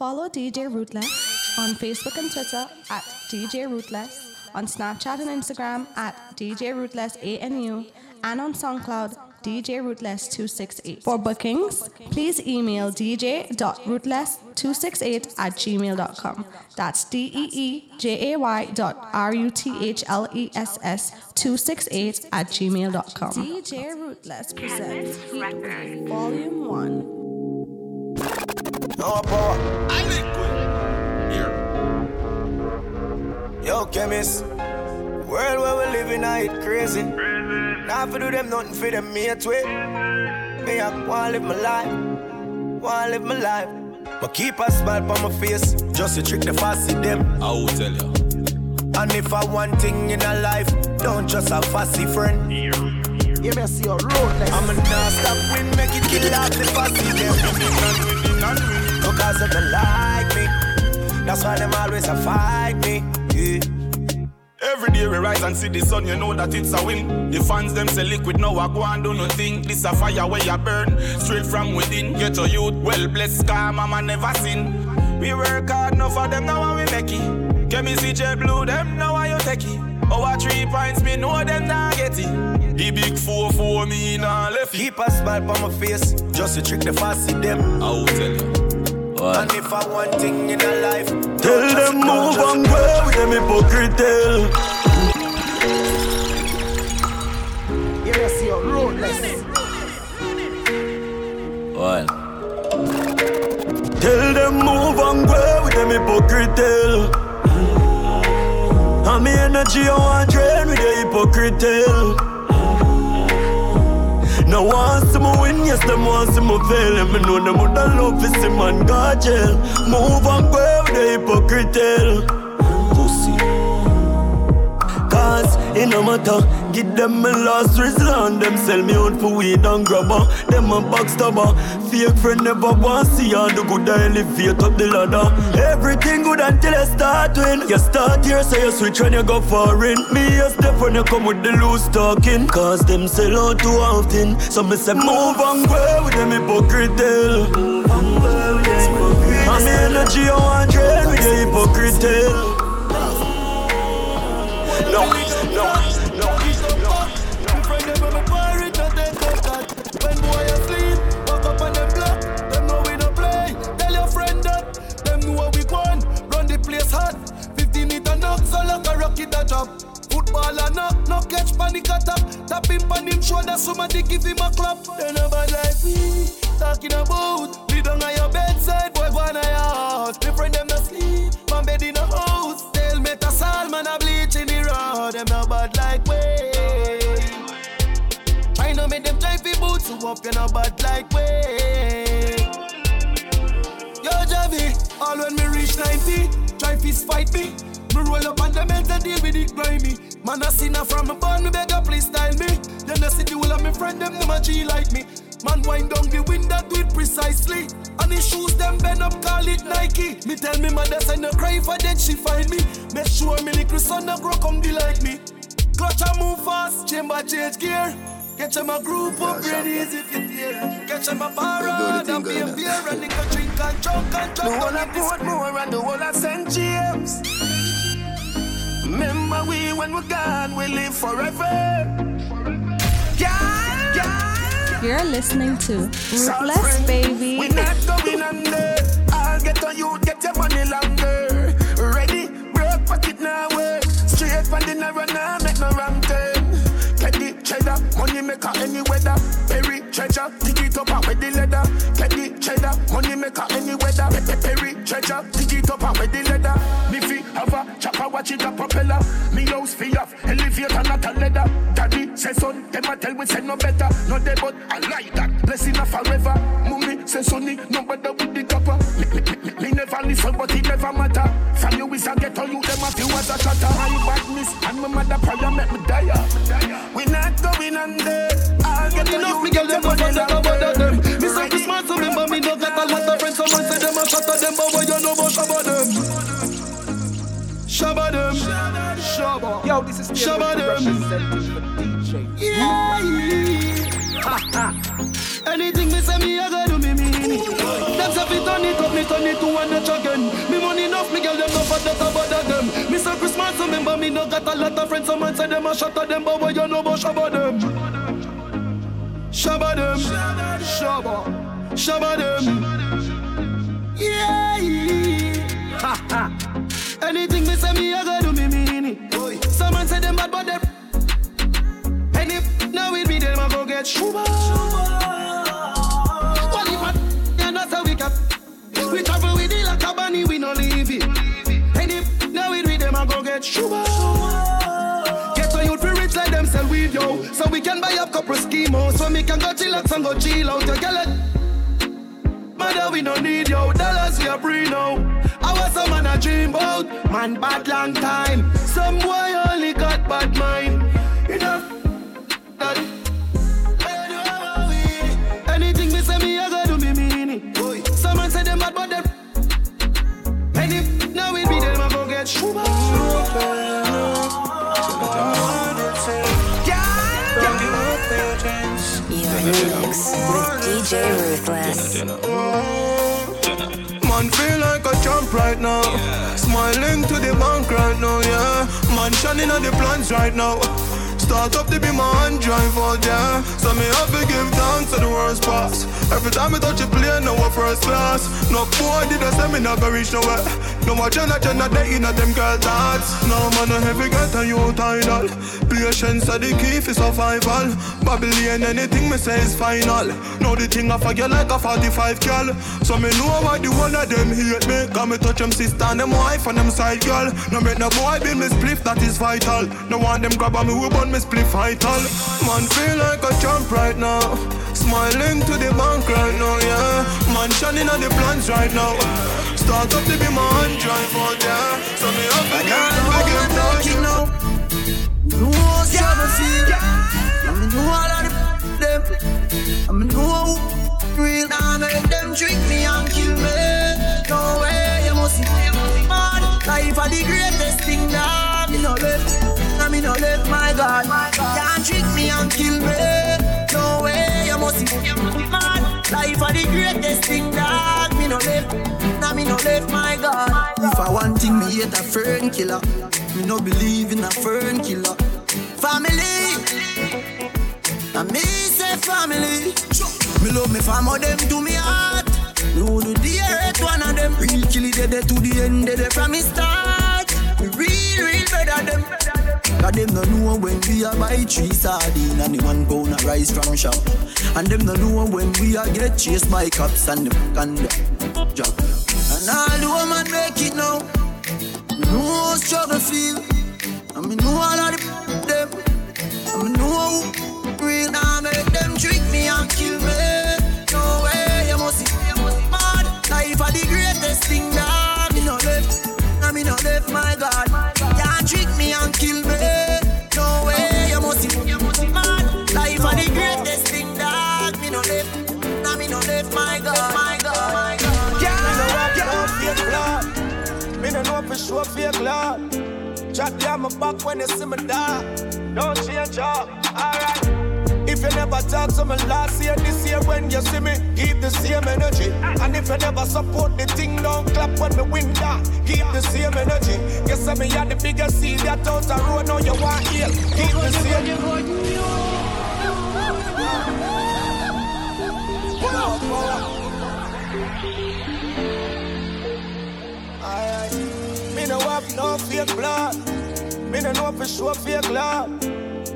Follow DJ Ruthless on Facebook and Twitter at DJ Ruthless, on Snapchat and Instagram at DJ Ruthless ANU, and on SoundCloud DJ Ruthless268. For bookings, please email dj.ruthless268 at gmail.com. That's D E E J A Y dot R U T H L E S S 268 at gmail.com. DJ Ruthless presents Volume 1. No boy. I liquid. Here. Yo, chemist. World where we living, I it crazy. Now for do them nothing for them mate way. Me I wanna live my life, wanna live my life. But keep a smile on my face, just to trick the fussy them. I will tell you. And if I want thing in a life, don't just a fussy friend. You may see your roadless. I'm a non-stop win, make it kill off the fussy them. Because them like me, that's why them always a fight me. Yeah. Every day we rise and see the sun, you know that it's a win. The fans them say liquid, now I go and do nothing. This a fire where you burn, straight from within. Get your youth, well blessed, car mama never sin. We work hard, enough for them now and we make it. Get me see jet blue, them now and you take it. Oh, Our three points, me know them not get it. The big four for me now left. Keep a smile on my face, just to trick the fussy them. I will tell you. And if I want thing in a life, Tell them move and go with them hypocrite tell. You may see your roadless. Well. Tell them move and go with them hypocrite tell. And me energy I want drain with the hypocrite eh? Tell. Now want some win, yes, them want some fail. And me know them would love to see man go jail. Move and with the hypocrite. Pussy. Cause it no matter, give them my last resort. Them sell me out for weed and grabber. Them a backstabber. Fake friend never want see all the good I elevate up the ladder. Everything good until I start win. You start here, so you switch when you go foreign. Me a step when you come with the loose talking. Cause them sell out too often. So me say move and go with them hypocrite tell. And me energy I want drain with the hypocrite tell. No. And knock, no catch panic attack. Tap him on him shoulder, somebody give him a clap. They never like we talking about. Don't on your bedside, boy, go on your house. Me friend them no sleep, man bed in a house. Tell me to Salman a bleach in the road. Them no bad like we. Try to make them drive the boots so up, you know bad like way. Yo, Javi, all when me reach 90, try fist fight me. Me roll up on the mental deal with it grimy. Man, I seen her from a born, me beg her please style me. Then I see the whole of me friend, them them a G like me. Man, wind down the window, do it precisely. And his shoes, them bend up, call it Nike. Me tell me mother, say no cry for then she find me. Make sure me little son no grow come be like me. Clutch and move fast, chamber change gear. Get them a group up, ready as if you dare. Get them a bar and a beer, beer, and nigga drink and drunk and The whole of Portmore and the whole of St. James. Remember we when we're gone, we live forever. Yeah, yeah. You're listening to friend, Baby. We not going under. I'll get on you, get your money longer. Ready, broke pocket now work. Straight from the narrow now, make no wrong turn. Petty cheddar, money maker any weather. Perry treasure, dig it up out with the leather. Petty cheddar, money maker any weather. Pe- pe- Perry treasure, dig it up out with the leather. Me fi have a chopper, watch it a propeller. Me house fi off, elevator not a leather. Daddy say son, them a tell we say no better. No they but I like that, blessing a forever. Mummy say sonny, no better with the copper. Me, me, me, me never listen, but it never matter. From you is a ghetto, you them a few as a cutter. My badness and my mother prayer make me die. We not going under. I'll get Enough me girl, them a bother them. Me this man so remember me no got a lot of friends. Someone say them a shatter them, but you know about them? Shabba them, shabba. Yo, this is Shabba them. DJ. Yeah. Anything me say me, I gotta do me mean. Them say fi turn it up, me turn it to one notch again. Me money enough, me girl them no for that about them. Me say Christmas, remember me no got a lot of friends. Some man say them a shot at them, but what you know about shabba them? Shabba them, shabba, shabba them. Yeah. Ha ha. Anything me say me, I gotta do me mean it. Some man say them bad, but them. And if now it be them, I go get shuba. What if I and that's how we cap? We travel with it like a bunny, we no leave it. And if now it be them, I go get shuba. Get a youth rich like them sell weed, yo. So we can buy up couple schemos. So we can go chill out and go chill out. You get it? Mother, we no need yo. Dollars we are free now. I was some man a dream about. Man, bad long time. Some boy uh, Man shining on the plans right now. Start up to be my hand drive out, yeah. So me have to give thanks to the worst pass. Every time I touch a plane, no we're first class. No boy did I say me not go reach nowhere. No more Jenna Jenna they in a them girl thoughts. No man no heavy get a you tidal. Patience are the key for survival. Babylon anything me say is final. Now the thing I forget like a 45 girl. So me know why the one of them hate me. Got me touch them sister and them wife and them side girl. No make no boy be me spliff that is vital. No want them grab on me we burn me spliff vital. Man feel like a champ right now. Smiling to the bank right now, yeah. Man shining on the plans right now. Start up to be my hand drive out, yeah. So me up and down, I give thanks. now. Know how me feel. I me know all of the them. I know who real. Now make them trick me and kill me. No way, you must see mad. Life are the greatest thing that me no left. I me no left, my God. Can't trick me and kill me. No way, you must see mad. Life are the greatest thing that me no left. Now me no left, my God. If I want thing, me hate a fern killer. Me no believe in a fern killer. Family, and me say family. Me love me family, them to me heart. Me do the earth one of them. Real kill it dead to the end, dead from me start. Me real, real better them. Cause them no know when we a buy three sardine and the one pound a rice from shop. And them no know when we a get chased by cops and the and the job. And all the woman make it now. Know struggle feel. And me know all of the them. And me know who real now make them trick me and kill me. No way, you must see, you must see mad. Life are the greatest thing that me no left. And me no left, my when you see me die. Don't change up, alright. If you never talk to me last year, this year when you see me, keep the same energy. And if you never support the thing, don't clap when me win down. Keep the same energy. You say me had the biggest seed that out the road, now you want heal. Keep the same Pull up, pull up. Aye. Me no have no fake blood. Me no know for sure fake love.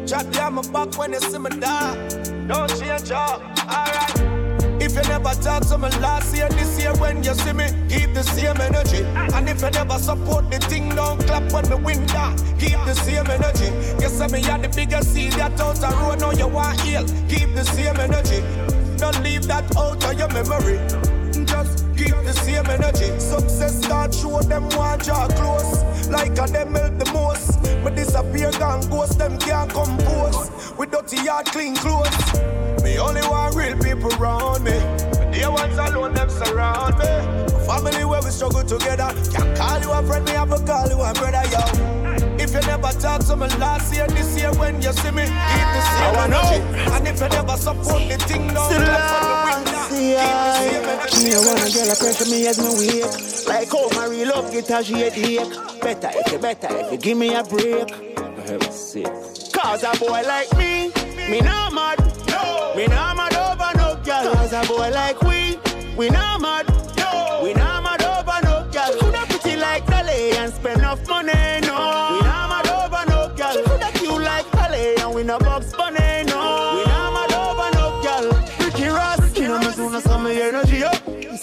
Chat down my back when you see me die. Don't change up, alright. If you never talk to me last year, this year when you see me, keep the same energy. And if you never support the thing, don't clap when me win down. Keep the same energy. You say me had the biggest seed that out the road, now you want heal. Keep the same energy. Don't leave that out of your memory. Just keep the same energy. Success start show them want draw close. Like a them help the most. But disappear gone ghost, them can't compose. With dirty yard, clean clothes. Me only want real people around me. The dear ones alone, them surround me. A family where we struggle together. Can't call you a friend, me have to call you a brother, yo. If you never talk to me last year, this year when you see me, keep the same energy. And if you never support the thing, no for the winner. Keep the same energy. Me wanna girl a pressure me as me wake. Like how my real love get a headache. Better if you better if you give me a break. Heaven's sake. Cause a boy like me, me not mad. No. Me not mad over no girl. Cause a boy like we, we not mad. No. We not mad over no girl. Coulda pretty like Dolly and spend enough money.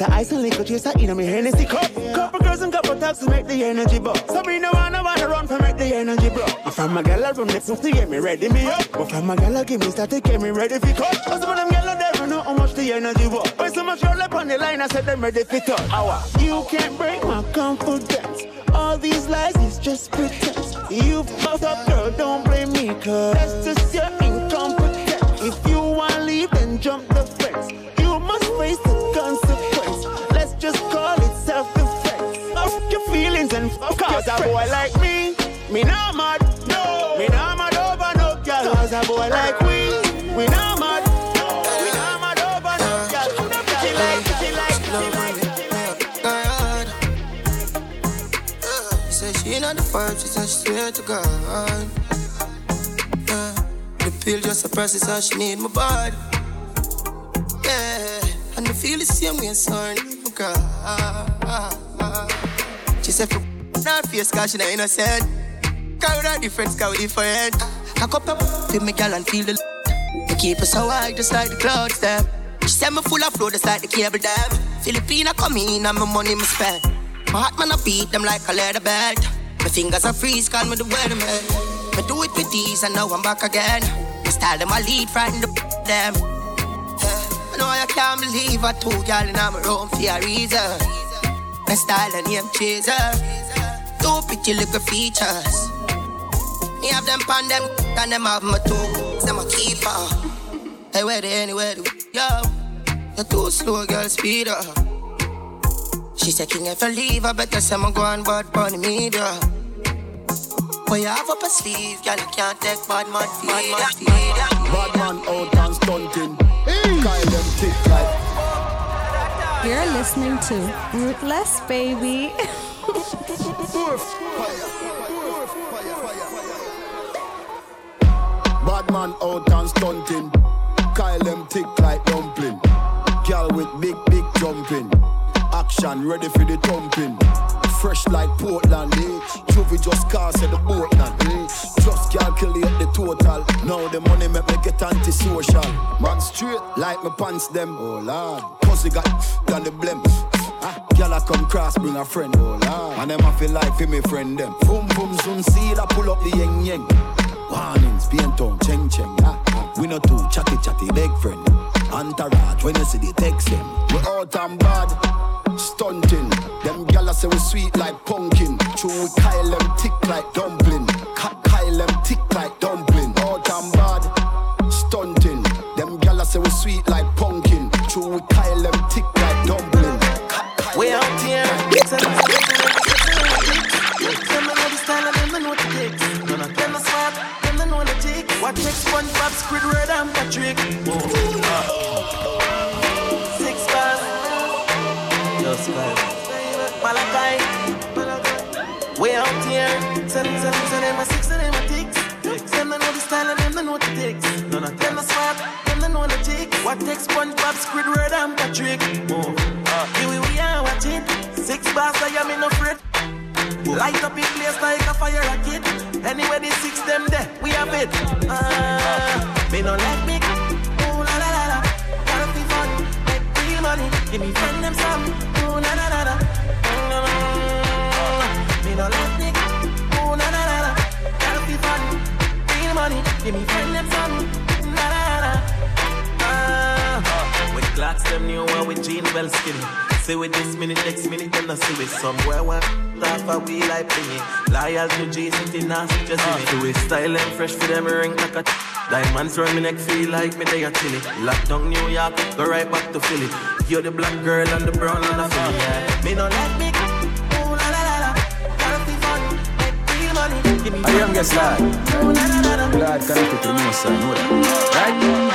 It's a ice and liquor chaser in me Hennessy cup. Couple girls and couple taps to make the energy buzz. So me no wanna wanna run for make the energy. If I'm a gal I run next to get me ready me up. But from a gal I give me start to get me ready for cut. Cause some of them I never know how much the energy was. When so much girl up on the line I said them ready for touch. Hour. Uh? You can't break my confidence. All these lies is just pretense. You fucked up girl, don't blame me cause that's just your incompetence. If you wanna leave then jump the fence. You must face the consequence. Cause a boy like me, me not mad. No. Me not mad over no girl. Cause a boy like we, we not mad. We not mad over no girl. Say she not the vibe, she said she swear to God. Yeah. The pill just suppresses how she need my body. Yeah, and I feel the same way, son. Oh God. She said, for not face, cause she not innocent. Cause we not different, cause we different. Cock up up, feel me gal and feel the Me keep her so high, just like the clouds, them. She said me full of flow, just like the cable dam. Filipina come in and my money me spend. My heart man I beat them like a leather belt. My fingers are freeze, call me the weatherman. Me do it with these and now I'm back again. My style them I lead, frighten the them. I know I can't believe I two girl in my room for a reason. My style and name chaser. Two pretty little features. Me have them pan them and them have my two. Them a keeper. Hey, where they anywhere? They, yo, you're too slow, girl. Speed up. She said, King, if I leave, I better say I'm going bad bunny media. What you have up a sleeve, girl, you can't take bad man feed. Bad man feed. Bad man out and stunting. Kyle them thick like You're listening to Ruthless Baby. Bad man out and stunting. Kyle them thick like dumpling. Girl with big, big jumping. Action ready for the thumping. Fresh like Portland, eh? Juvie just cast at the boat now, eh? Just calculate the total. Now the money make me get antisocial. Man straight like my pants them. Oh lord, pussy got got the blem. Girl, I come cross, bring a friend, oh. And them I feel like for me friend them. Boom boom soon see that pull up the yeng yeng. Warnings, paint on, cheng cheng. Ah. We no too chatty chatty, big friend. Entourage, when you see the text them. We out and bad, stunting. Them gyal say we sweet like pumpkin. True, we Kyle them thick like dumpling. Diamonds round me neck feel like me they a chilly. Lock down New York, go right back to Philly. You're the black girl and the brown and the Philly. Yeah. Me no let me. Ooh la la la la. Gotta be fun, make real money. I am guess lad. Glad connected to the most, I know that. Right?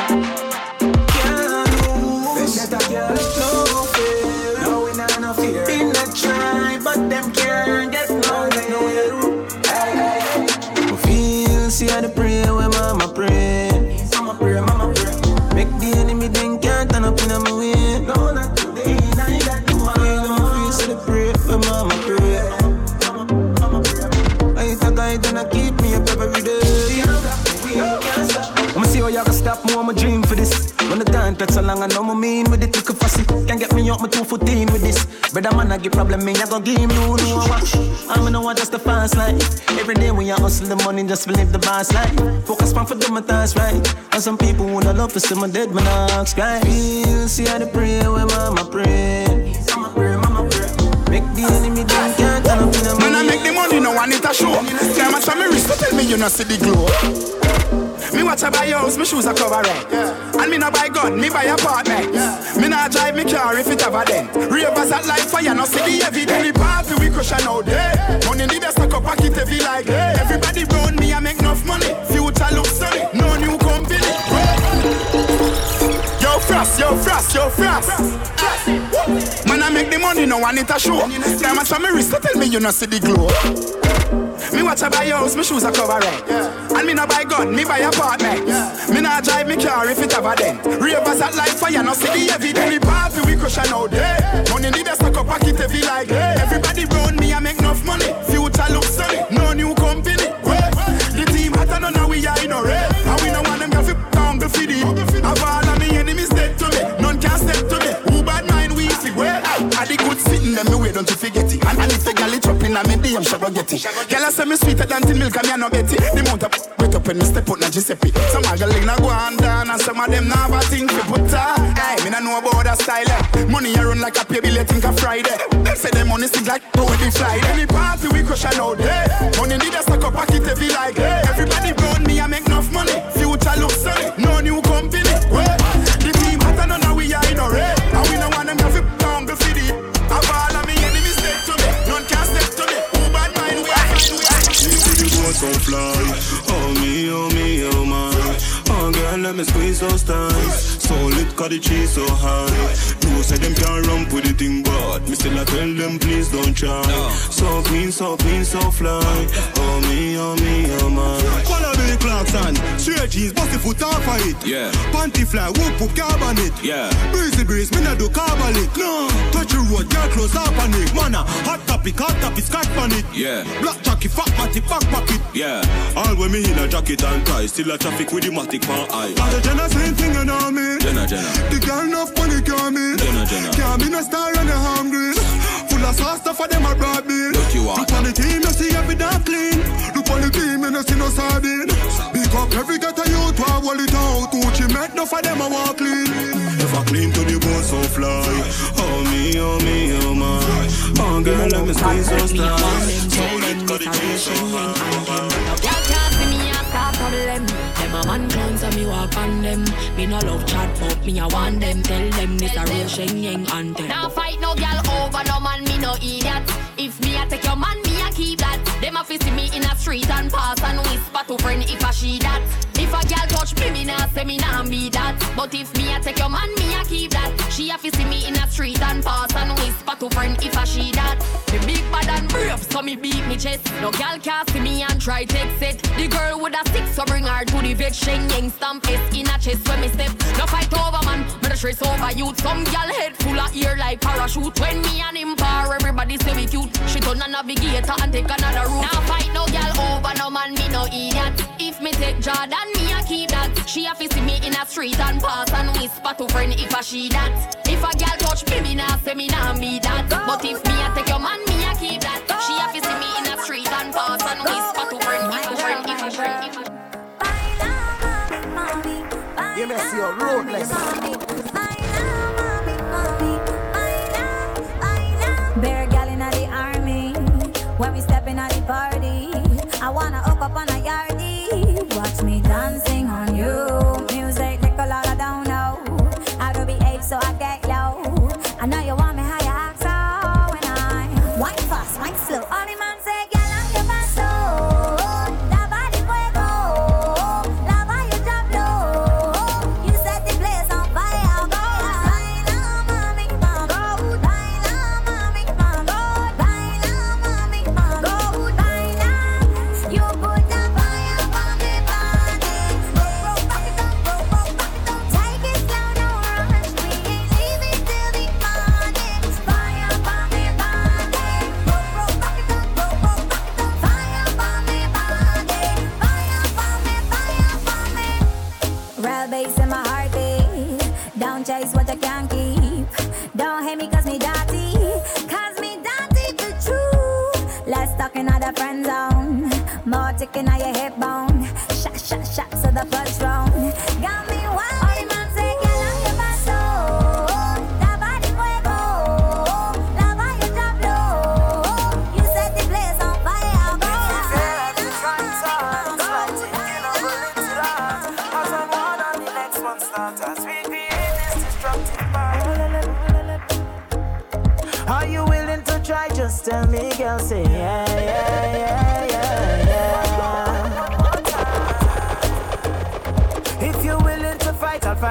Foot in with this. Brother man, I get problem, me, I gon' give him you know what. I'm gonna want just the fast life. Every day when you hustle the money, just to live the boss life. Focus on for do my right. And some people wanna love to see my dead, man, I ask right. Feel, see how they pray oh, when mama pray. Mama pray, mama pray. Make the enemy think can't turn up in Man, I make the money, no one it a show. Tell my son me wrist, tell me you not see the glow. Watch a buy house, me shoes a cover right. And me no buy gun, me buy apartment. Me not drive me car if it have a dent. Ravers at life fire, no see the evidence. We party, we crush and out there. Money in the best, I pocket heavy like. Everybody round me, I make enough money. Future looks sunny, no new company. Yo, frost, yo, frost, yo, frost. Man, I make the money, no one it a show. I saw me wrist, tell me you not see the glow. Me watch a buy house, me shoes a cover right. And me no buy gun, me buy apartment. Me not drive me car if it have a dent. Ravers at life fire, no see the evidence. We party, we crush and out there. Money in the best, I pocket heavy like. Everybody round me, I make enough money. Future looks sunny, no new company. The team hotter, no now we are in a red. Them me way, don't you forget it. And, and if the girl it up in a me DM, she go get it. Girl I say me sweeter than tin milk, and me a no bet it. The amount of wet up when me step out na Giuseppe. Some a girl inna go and down, and some of them now a thing fi put her. Hey, me no know about that style. eh. Money a run like a pay bill, think a Friday. Say them money stick like how we fly. Any party we crush and out there. Money need a stack up pocket heavy like. Everybody round me, I make enough money. So fly. Oh me, oh me, oh my. Oh girl, let me squeeze those thighs. So lit, cause the cheese so high. No say them can't run with the thing, but me still I tell them please don't try. So clean, so clean, so fly. Oh me, oh me, oh my. Billy Clarkson, straight jeans, bust the foot off of it. Yeah. Panty fly, whoop put carbon it. Yeah. Breezy breeze, me not do carbolic. No, touch the road, girl close up on it. Mana, hot topic, hot topic, scotch on it. Yeah. Black jockey, fat matty, back pocket. Yeah. All when me in a jacket and tie, still a traffic with the matic pan eye. All the Jenna same thing you know me. Jenna, Jenna. The girl enough money can't me. Jenna, Jenna. Can't be no star and a hungry. Full of sauce stuff for them a broad bill. Look you are. Look on the team, you see every damn clean. Look on the team, you no see no sardine. Pick up every get a youth, I wall it out. Gucci make no for them a walk clean. If I clean to the bone so fly. Oh me, oh me, oh my. Oh girl, let me squeeze those thighs. So lit, cause the cheese so high. Y'all can't see me a start problem. Them a man clowns and me walk on them. Me no love chat, but me a want them. Tell them this a real Shen Yang anthem. Now fight no girl over no man, me no idiot. If me a take your man, me a keep that. Them a fi see me in a street and pass and whisper to friend if a she that. If a girl touch me, me nah say me nah be that. But if me a take your man, me a keep that. She a fi see me in a street and pass and whisper to friend if a she that. Me big bad and brave, so me beat me chest. No girl can see me and try take it. The girl with a stick, so bring her to the vet. Shen Yang stamp S in a chest when me step. No fight over man, me the stress over youth. Some girl head full of ear like parachute. When me and him par, everybody say we cute. She turn a navigator and take another route. Now fight no girl over no man, me no idiot. If me take Jordan, me a keep that. She a fi see me in a street and pass and whisper to friend if a she that. If a girl touch me, me nah say me nah be that. But if me a take your man, me a keep that. She a fi see me in a street and pass and whisper to friend if a friend if a friend if a You may see your roadless. Bear gal inna the army. When we step inna the party, I wanna me dancing on you. in your head bone. Sha, sha, sha.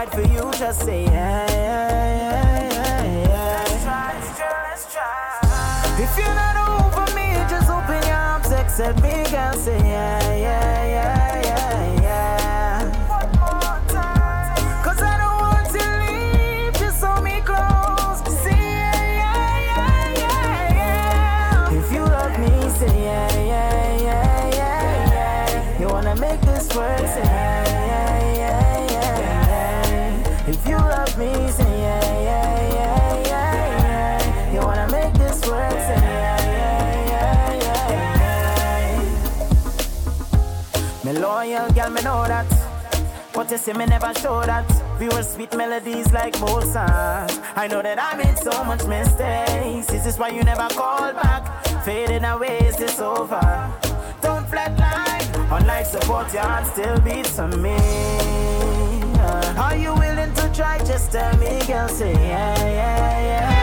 for you, just say yeah, yeah. girl, me know that. But you see, me never show that. We were sweet melodies like Mozart. I know that I made so much mistakes. This Is why you never call back? Fading away, is this over? Don't flatline. Unlike support, your heart still beats on me. Are you willing to try? Just tell me, girl, say yeah, yeah, yeah.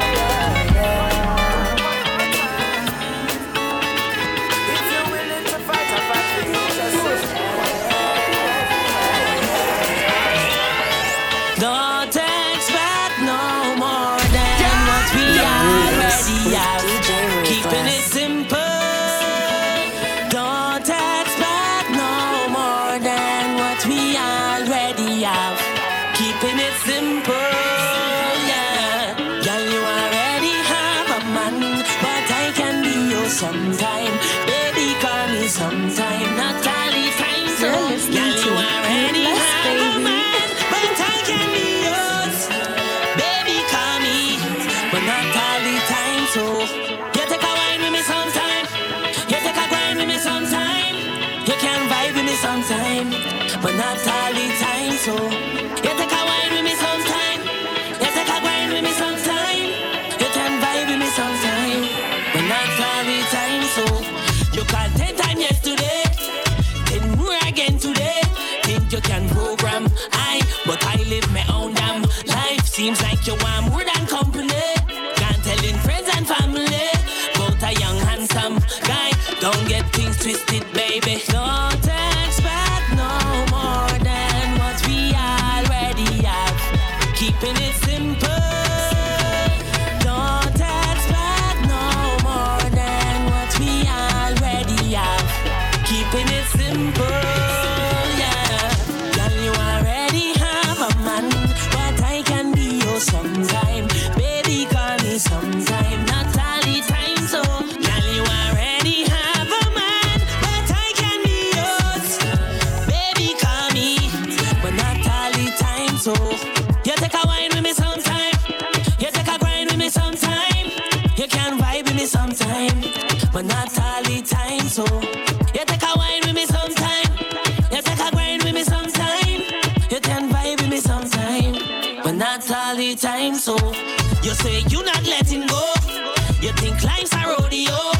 but not all the time. So you take a wine with me sometime. You take a wine with me sometime. You can vibe with me sometime, but not all the time. So you call ten times yesterday, ten more again today. Think you can program I, but I live my own damn life. Seems like you want more than company. Can't tell in friends and family. Both a young handsome guy. Don't get things twisted, baby. Don't tell no more. all the time, so you say you're not letting go. You think life's a rodeo.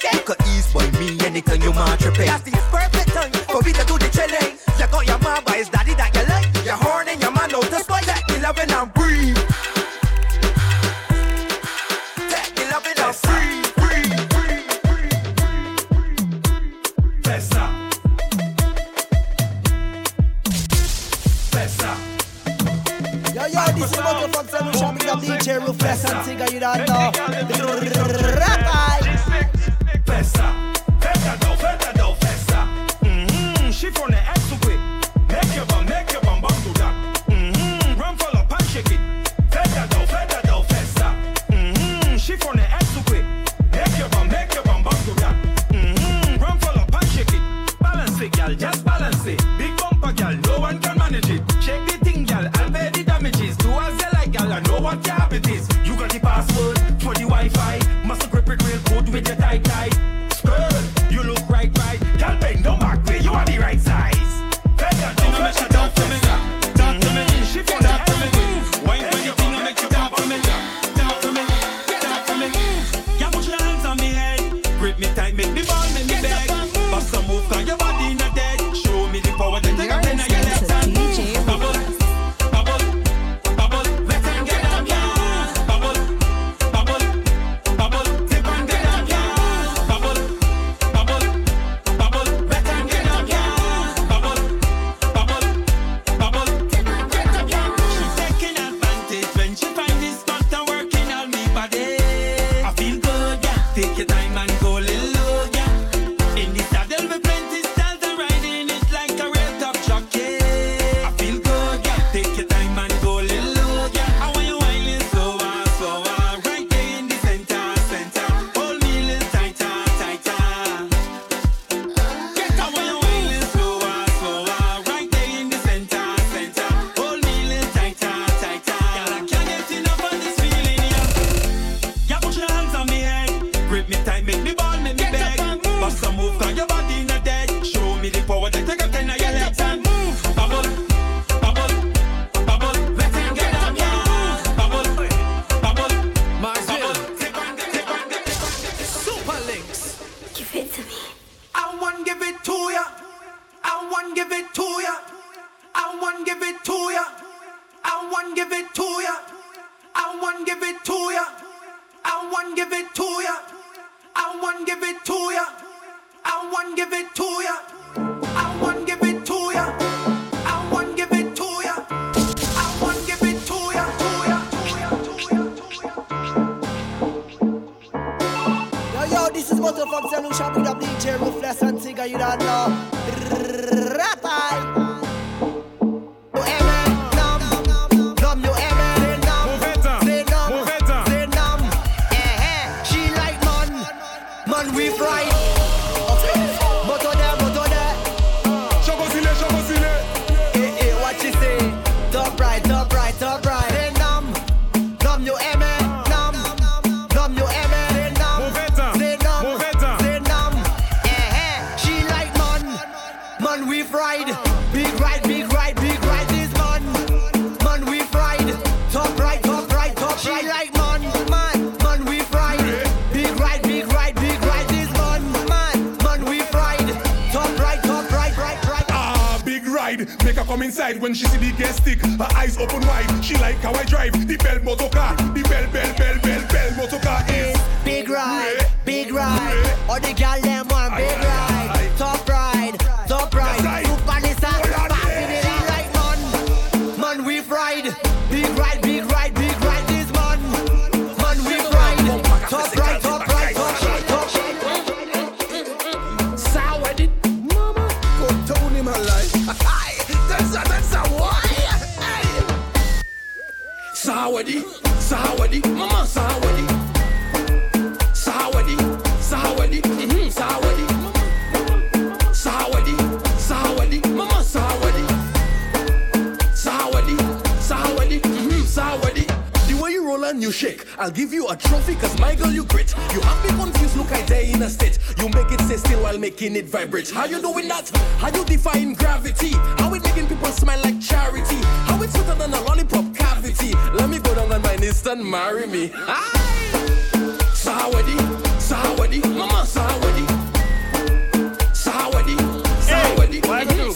Take it. Cause ease by me anytime you march your pace. But you fuck solution with a bleach hair, ruthless and cigar, you don't know. come inside when she see the gas stick. Her eyes open wide. She like how I drive. The bell motor car. The bell, bell, bell, Sawadi, Sawadi, Mama Sawadi. Sawadi, Sawadi, mm-hmm, Sawadi. Sawadi, Sawadi, Mama Sawadi. Sawadi, Sawadi, mm-hmm, Sawadi. The way you roll and you shake, I'll give you a trophy cause my girl you great. You have me confused, look I die in a state. You make it stay still while making it vibrate. How you doing that? How you defying gravity? How it making people smile like charity? How it's sweeter than a lollipop? Haiti. Let me go down on my knees and marry me. Sawadi, Sawadi, Mama Sawadi. Sawadi, Sawadi.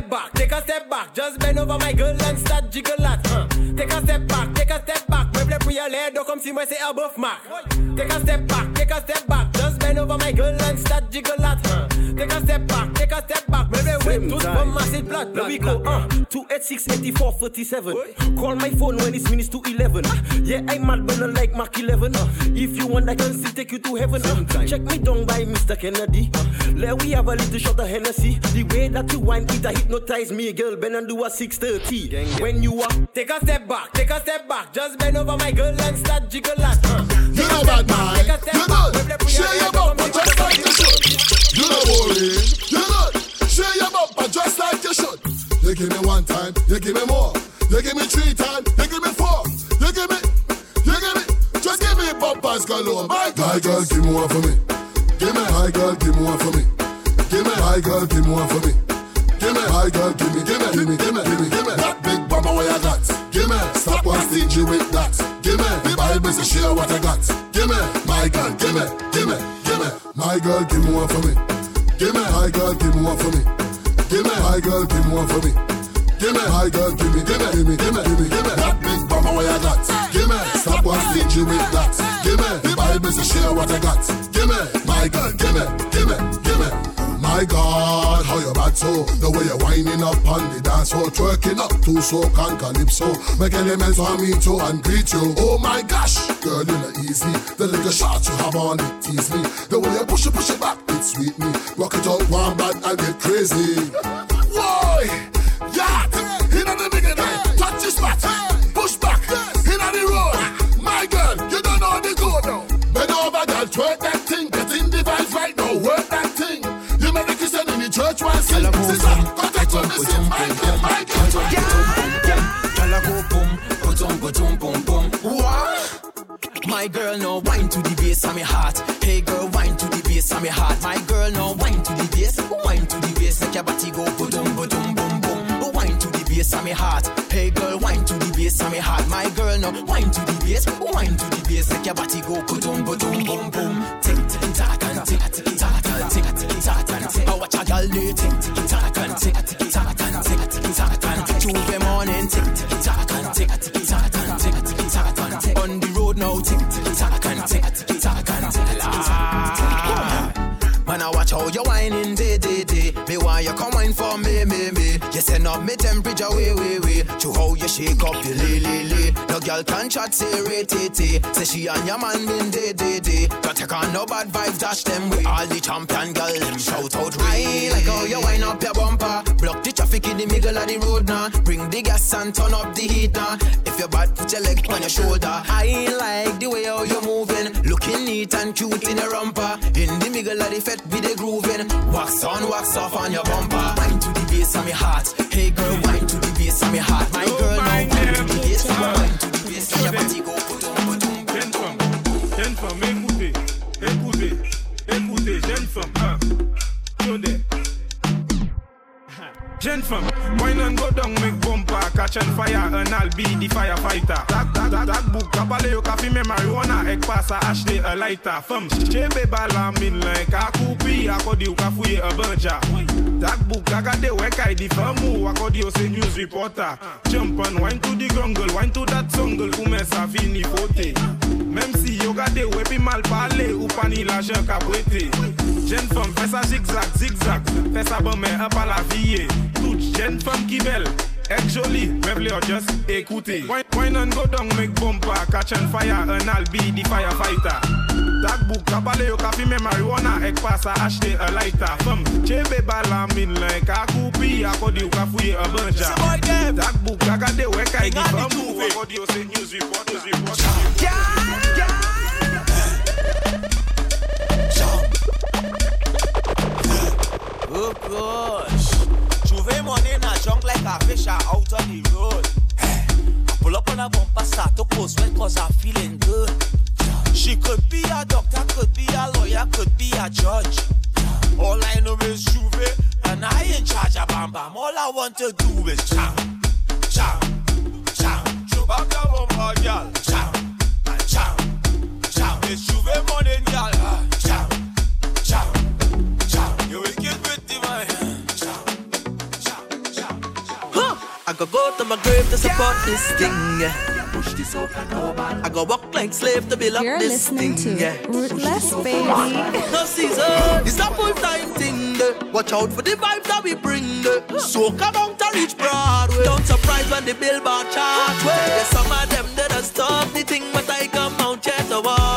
step back, take a step back. Just bend over my girl and start jiggle that. Huh. Take a step back, take a step back. Meuble for your aller, don't come see me say above mark. Take a step back, take a step back. Just bend over my girl and start jiggle that. Huh. Take a step back, take a step back swim Tous from massive blood, blood, blood, blood. Uh, 286 84 Call my phone when it's minutes to 11 Yeah, I'm mad but not like Mark 11 uh. If you want I can still take you to heaven uh. Check me down by Mr. Kennedy. Let we have a little shot of Hennessy. The way that you wine it, I hypnotize me Girl, bend and do a 630 When you are Take a step back, take a step back. Just bend over my girl and start jiggle that uh. You know bad man, you know. Share your bump, just like the show You know worry, you know. Share your bumper just like you should. You give me one time, you give me more. You give me three times, you give me four. You give me, you give me, just give me bumpers galore. My God, girl, give me one for me. Give me high girl, give me one for me. Give me high girl, give me one for me. Give me high girl, give me, give me, give me, give me, give me, give me. That big bumper where I got. Give me, stop one stingy with that. Give me, the Bible says share what I got. Give me, my girl, give me, give me, give me. My girl, give me one for me. Give me high girl, give me one for me. Give me high girl, give me one for me. Give me high girl, give me, give me, give me, give me, give me, give me. That big bumper where I got. Give me, stop one stingy with that. Give me, the Bible says share what I got. Give me, my girl, give me, give me. My God, how you bad so? The way you're winding up on the dance floor Twerking up to so can calypso. Make elements on me to and greet you. Oh my gosh, girl you're know easy. The little shots you have on it tease me. The way you push it, push it back, it sweet me. Rock it out one bad and get crazy. Why? Yeah, the nigga church one sing Sister, contact with me, sing my girl, my girl Gyal go boom, go dum, go dum, boom, boom. What? My girl no wine to the bass of me heart. Hey girl, wine to the bass of me heart. My girl no wine to the bass, wine to the bass like your body go go dum, go boom, boom. Wine to the bass of me heart. Hey girl, wine to the bass of me heart. My girl no wine to the bass, wine to the bass like your body go go go dum, boom, boom. Tick do tick tick tock and tick tick tock and tick tick tock morning tick tick tock and tick tick tock and tick tick tock and tick. On the road now tick tick tock and tick tick tock and tick. Ah. Man, I watch how you whining day, day, day. You come wine for me, me, me. You send up me temperature way, way, way. To how you shake up your lay, lay, lay. No girl can chat, say, rate, say. Say she and your man been day, day, day. Don't take on no bad vibes, dash them way. All the champion girl, them shout out, I like how you wind up your bumper. Block the traffic in the middle of the road now. Bring the gas and turn up the heat now. If you're bad, put your leg on your shoulder. I like the way how you're moving. Looking neat and cute in your romper. In the middle of the fet with the grooving. Wax on, wax off on your bumper. Wine to the bass of me heart. Hey girl, wine to the bass of me heart. My girl, now wine to the bass. Wine to the bass. And your body go put on, put on. Jeune femme, écoutez, écoutez, écoutez, jeune femme, hein. Attendez. Jeune femme, wine and go down, make bumper, catch on fire, and I'll be the firefighter. That, that, that, that book, kabale yo kafi me marijuana, ek pasa ashte a lighter. Femme, chebe bala min like a kupi, akodi yo kafuye a banja. That book, agade weka di famu, akodi yo se news reporter. Jump and wine to the jungle, wine to that jungle, kume sa fini fote. Même si yo gade wepi mal parler, ou pani l'argent ka prêté. Jen fom fè sa zigzag, zigzag. Fè sa bon men an pa la viye Tout jen fom ki bel Ek joli, me vle yo just ekoute. Woy nan go dong mek bompa Catch an fire, an al bi di firefighter. Takbouk, kapale yo kapi me marijuana. Ek pa sa ashte a lighter. Fem, chebe bala min len Ka koupi, akodi yo ka fouye a banja. Takbouk, kakade we ka yi di fem Akodi yo se news report Gal! Are out on the road. I Pull up on a bumper, start to post when cause I'm feeling good. She could be a doctor, could be a lawyer, could be a judge. All I know is Juve, and I in charge of Bam Bam. All I want to do is chow, chow, chow. Chup up bumper, girl. Chow, my grave to support yeah. this thing. Yeah. Push this up. I go walk like slave to build You're this listening thing. To yeah. Ruthless Baby. no season, it's a full time thing. Watch out for the vibes that we bring. So come on to reach Broadway. Don't surprise when the billboard chart. Yeah, some of them that have stopped the thing, but I come out yet. Oh,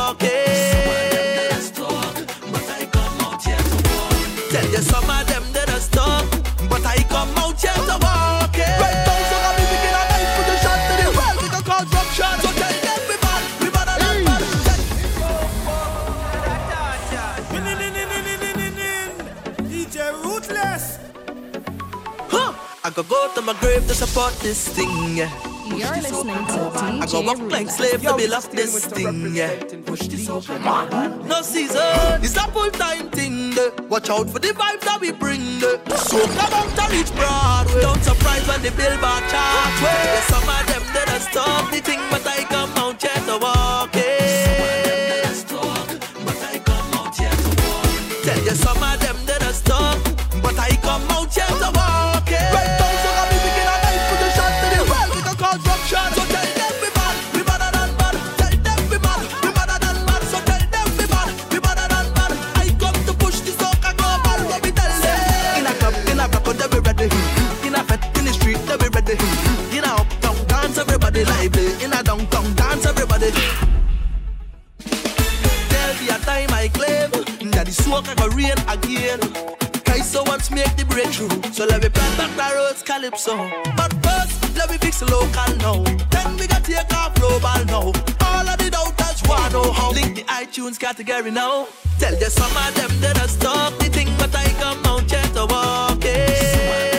from my grave to support this thing. You're listening to DJ I go back like slave to be love this thing. Yeah. Push this open. No season. It's a full time thing. Watch out for the vibes that we bring. So come out and reach Broadway. Don't surprise when the billboard chart. There's some of them did are stop the thing, but I come out here to walk it. Tell you some of them that are stop, but I come out just to rain again. Kaiso wants make the breakthrough. So let me plant back the roads, Calypso. But first, let me fix local now. Then we gotta take off global now. All of the doubters wanna know how. Link the iTunes category now. Tell the some of them that I stop the thing, but I come out yet to walk.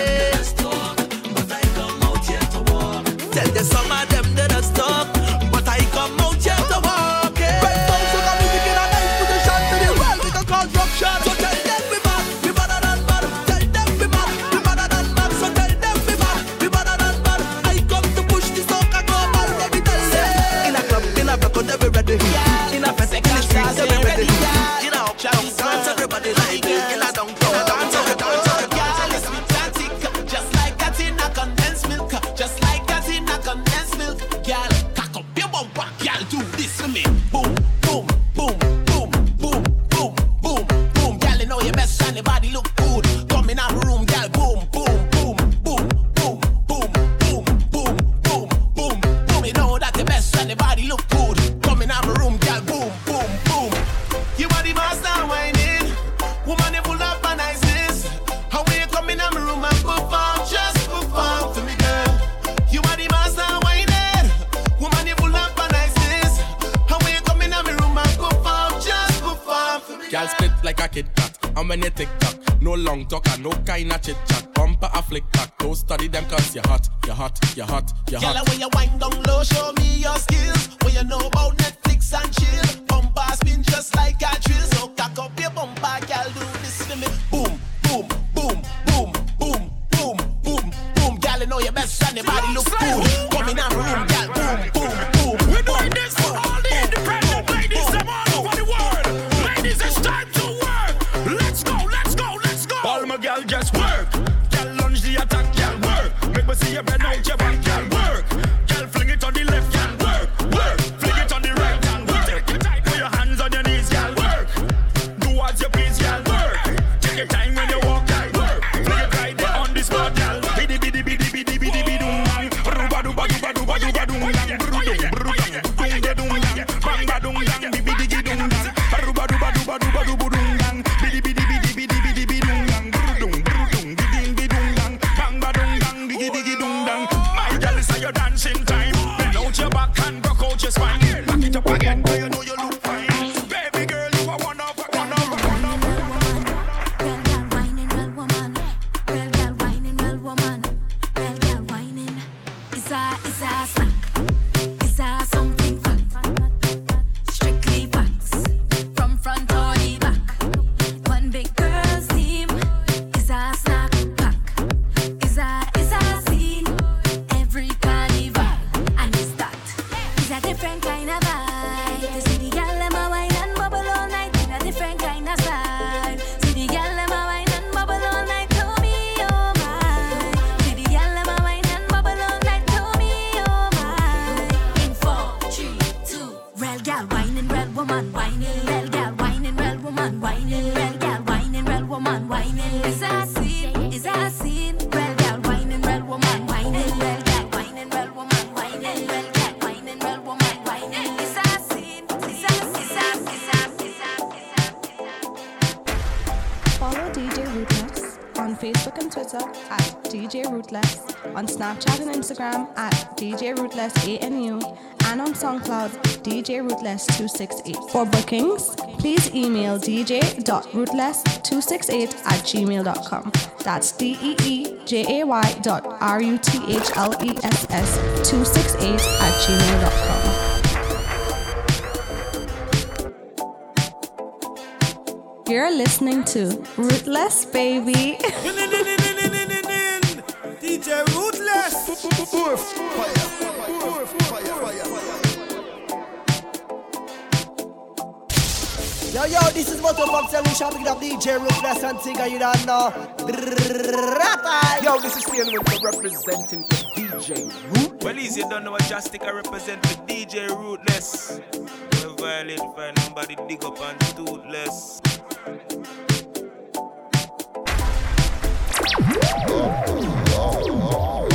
DJ Ruthless, on Snapchat and Instagram at DJ Ruthless ANU, and on SoundCloud DJ Ruthless268. For bookings, please email dj.ruthless268 at gmail.com. That's D E E J A Y dot R U T H L E S S 268 at gmail.com. You're listening to Ruthless Baby. DJ Ruthless. Yo, yo, this is Moto Fox and we shopping up DJ Ruthless and Tigger, you don't know. Yo, this is Steel Winter representing for DJ Root. Well, easy, you don't know what Justic I represent for DJ Ruthless. Never violate, find nobody dig up and toothless. Oh, oh, oh, oh, oh.